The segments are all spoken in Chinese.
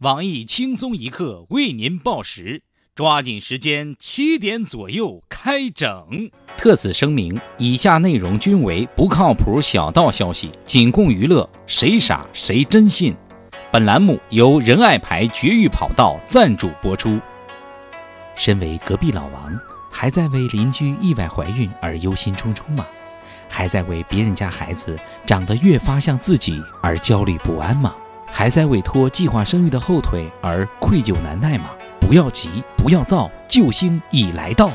网易轻松一刻为您报时，抓紧时间，七点左右开整。特此声明，以下内容均为不靠谱小道消息，仅供娱乐，谁傻谁真信。本栏目由仁爱牌绝育跑道赞助播出。身为隔壁老王，还在为邻居意外怀孕而忧心忡忡吗？还在为别人家孩子长得越发像自己而焦虑不安吗？还在为拖计划生育的后腿而愧疚难耐吗？不要急，不要躁，救星已来到。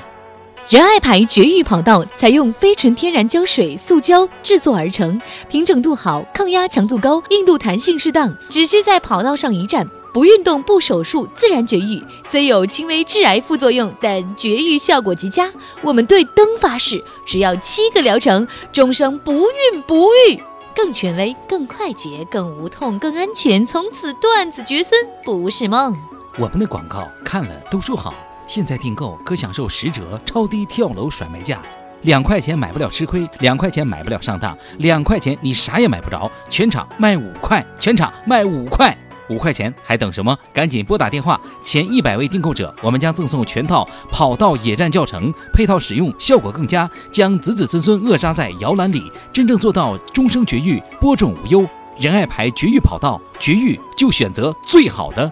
仁爱牌绝育跑道采用非纯天然胶水、塑胶制作而成，平整度好，抗压强度高，硬度弹性适当，只需在跑道上一站，不运动不手术，自然绝育。虽有轻微致癌副作用，但绝育效果极佳。我们对灯发誓，只要七个疗程，终生不孕不育。更权威、更快捷、更无痛、更安全，从此断子绝孙不是梦。我们的广告看了都说好，现在订购可享受十折超低跳楼甩卖价，两块钱买不了吃亏，两块钱买不了上当，两块钱你啥也买不着，全场卖五块，全场卖五块。五块钱还等什么？赶紧拨打电话！前一百位订购者，我们将赠送全套跑道野战教程，配套使用效果更佳，将子子孙孙扼杀在摇篮里，真正做到终生绝育，播种无忧。仁爱牌绝育跑道，绝育就选择最好的。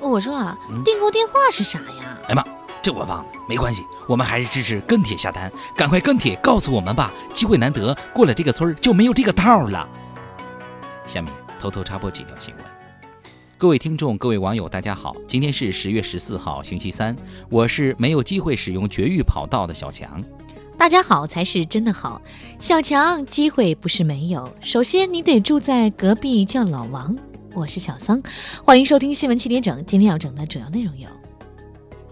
我说啊，订购电话是啥呀？哎妈，这我忘了，没关系，我们还是支持跟帖下单，赶快跟帖告诉我们吧，机会难得，过了这个村就没有这个道了。下面偷偷插播几条新闻。各位听众，各位网友，大家好！今天是十月十四号，星期三。我是没有机会使用绝育跑道的小强。大家好才是真的好，小强，机会不是没有，首先你得住在隔壁叫老王。我是小桑，欢迎收听新闻七点整。今天要整的主要内容有：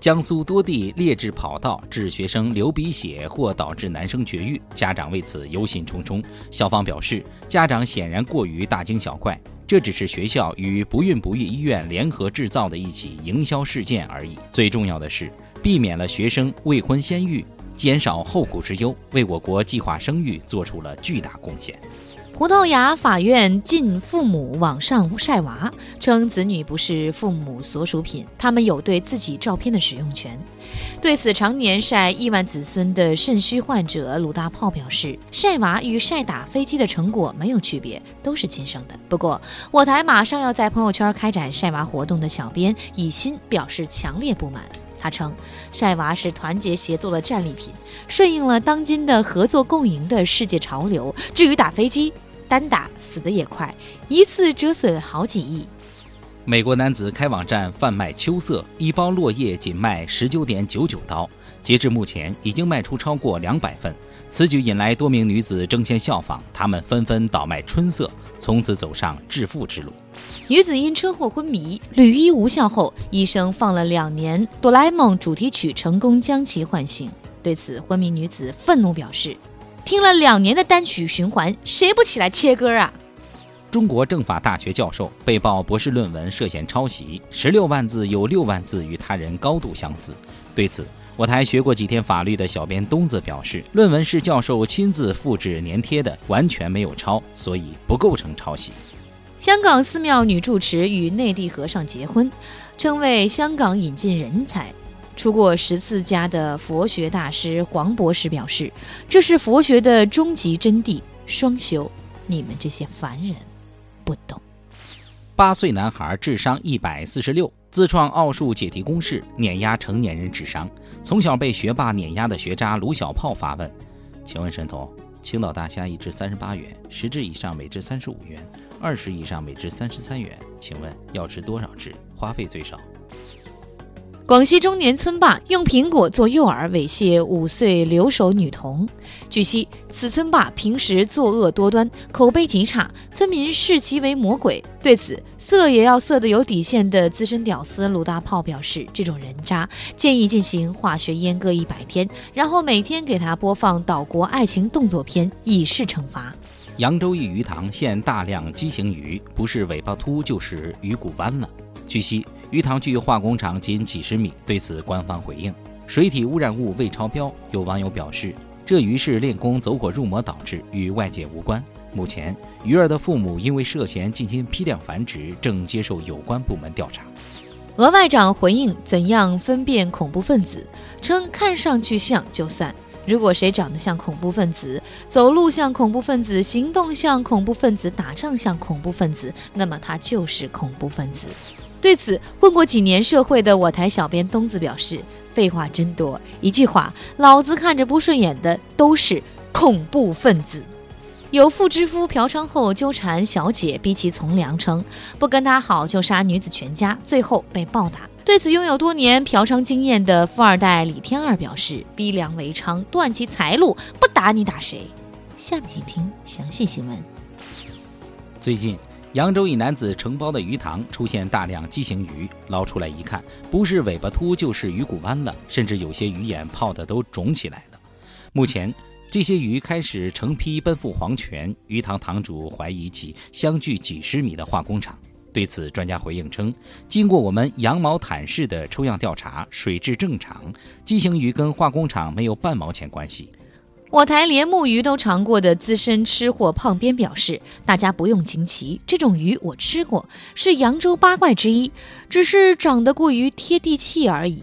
江苏多地劣质跑道致学生流鼻血或导致男生绝育，家长为此忧心忡忡。校方表示，家长显然过于大惊小怪。这只是学校与不孕不育医院联合制造的一起营销事件而已。最重要的是，避免了学生未婚先育，减少后顾之忧，为我国计划生育做出了巨大贡献。葡萄牙法院禁父母网上晒娃，称子女不是父母所属品，他们有对自己照片的使用权。对此，常年晒亿万子孙的肾虚患者鲁大炮表示，晒娃与晒打飞机的成果没有区别，都是亲生的。不过，我台马上要在朋友圈开展晒娃活动的小编以心表示强烈不满。他称，晒娃是团结协作的战利品，顺应了当今的合作共赢的世界潮流。至于打飞机，单打死的也快，一次折损好几亿。美国男子开网站贩卖秋色，一包落叶仅卖十九点九九刀，截至目前已经卖出超过两百份。此举引来多名女子争先效仿，她们纷纷倒卖春色，从此走上致富之路。女子因车祸昏迷，屡医无效后，医生放了两年《哆啦 A 梦》主题曲，成功将其唤醒。对此，昏迷女子愤怒表示。听了两年的单曲循环，谁不起来切歌啊？中国政法大学教授被曝博士论文涉嫌抄袭，十六万字有六万字与他人高度相似。对此，我台学过几天法律的小编东子表示，论文是教授亲自复制粘贴的，完全没有抄，所以不构成抄袭。香港寺庙女住持与内地和尚结婚，称为香港引进人才。出过十四家的佛学大师黄博士表示：“这是佛学的终极真谛，双修。你们这些凡人不懂。”八岁男孩智商一百四十六，自创奥数解题公式，碾压成年人智商。从小被学霸碾压的学渣卢小炮发问：“请问神童，青岛大虾一只三十八元，十只以上每只三十五元，二十以上每只三十三元，请问要吃多少只？花费最少？”广西中年村霸用苹果做诱饵猥亵五岁留守女童。据悉，此村霸平时作恶多端，口碑极差，村民视其为魔鬼。对此，色也要色的有底线的资深屌丝鲁大炮表示：“这种人渣建议进行化学阉割一百天，然后每天给他播放岛国爱情动作片，以示惩罚。”扬州一鱼塘现大量畸形鱼，不是尾巴秃就是鱼骨弯了。据悉。鱼塘距化工厂仅几十米，对此官方回应：水体污染物未超标。有网友表示，这鱼是练功走火入魔导致，与外界无关。目前，鱼儿的父母因为涉嫌进行批量繁殖，正接受有关部门调查。俄外长回应怎样分辨恐怖分子，称看上去像就算。如果谁长得像恐怖分子，走路像恐怖分子，行动像恐怖分子，打仗像恐怖分子，那么他就是恐怖分子。对此，混过几年社会的我台小编东子表示：“废话真多，一句话，老子看着不顺眼的都是恐怖分子。”有妇之夫嫖娼后纠缠小姐，逼其从良，称不跟他好就杀女子全家，最后被暴打。对此，拥有多年嫖娼经验的富二代李天二表示：“逼良为娼，断其财路，不打你打谁？”下面请听详细新闻。最近，扬州一男子承包的鱼塘出现大量畸形鱼，捞出来一看，不是尾巴秃就是鱼骨弯了，甚至有些鱼眼泡的都肿起来了。目前，这些鱼开始成批奔赴黄泉，鱼塘塘主怀疑起相距几十米的化工厂。对此，专家回应称，经过我们羊毛毯式的抽样调查，水质正常，畸形鱼跟化工厂没有半毛钱关系。我台连木鱼都尝过的资深吃货胖边表示，大家不用惊奇，这种鱼我吃过，是扬州八怪之一，只是长得过于贴地气而已。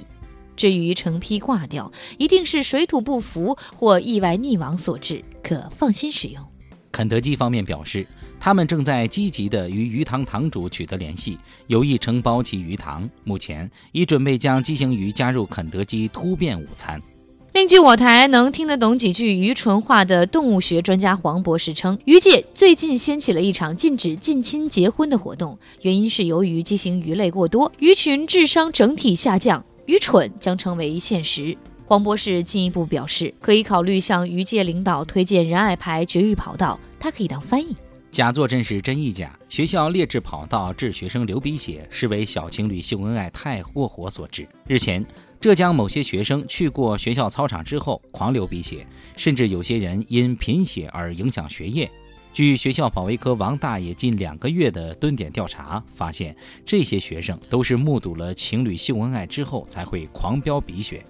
至于成批挂掉，一定是水土不服或意外溺亡所致，可放心使用。肯德基方面表示。他们正在积极地与鱼塘塘主取得联系，有意承包其鱼塘。目前已准备将畸形鱼加入肯德基突变午餐。另据我台能听得懂几句愚蠢话的动物学专家黄博士称，鱼界最近掀起了一场禁止近亲结婚的活动，原因是由于畸形鱼类过多，鱼群智商整体下降，愚蠢将成为现实。黄博士进一步表示，可以考虑向鱼界领导推荐仁爱牌绝育跑道，他可以当翻译。假作真是真亦假。学校劣质跑道致学生流鼻血，是为小情侣秀恩爱太过火所致。日前，浙江某些学生去过学校操场之后狂流鼻血，甚至有些人因贫血而影响学业。据学校保卫科王大爷近两个月的蹲点调查发现，这些学生都是目睹了情侣秀恩爱之后才会狂飙鼻血。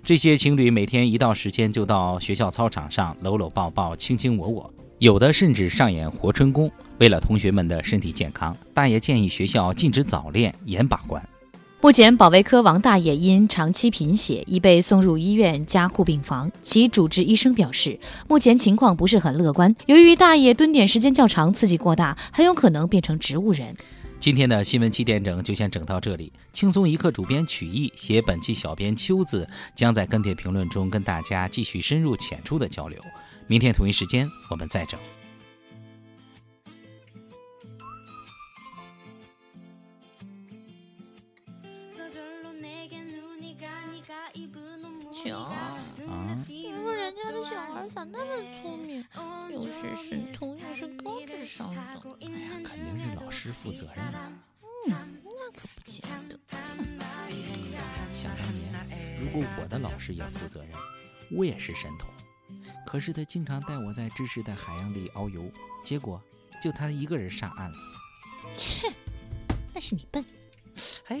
这些情侣每天一到时间就到学校操场上搂搂抱抱、卿卿我我。有的甚至上演活春宫。为了同学们的身体健康，大爷建议学校禁止早恋，严把关。目前，保卫科王大爷因长期贫血已被送入医院加护病房。其主治医生表示，目前情况不是很乐观。由于大爷蹲点时间较长，刺激过大，很有可能变成植物人。今天的新闻七点整就先整到这里。轻松一刻主编曲艺写本期小编秋子将在跟帖评论中跟大家继续深入浅出的交流。明天同一时间，我们再整。强啊！你说人家的小孩咋那么聪明，又是神童，又是高智商的？哎呀，肯定是老师负责任啊。嗯，那可不见得。想当年，如果我的老师也负责任，我也是神童。可是他经常带我在知识的海洋里遨游，结果就他一个人上岸了。切，那是你笨。哎。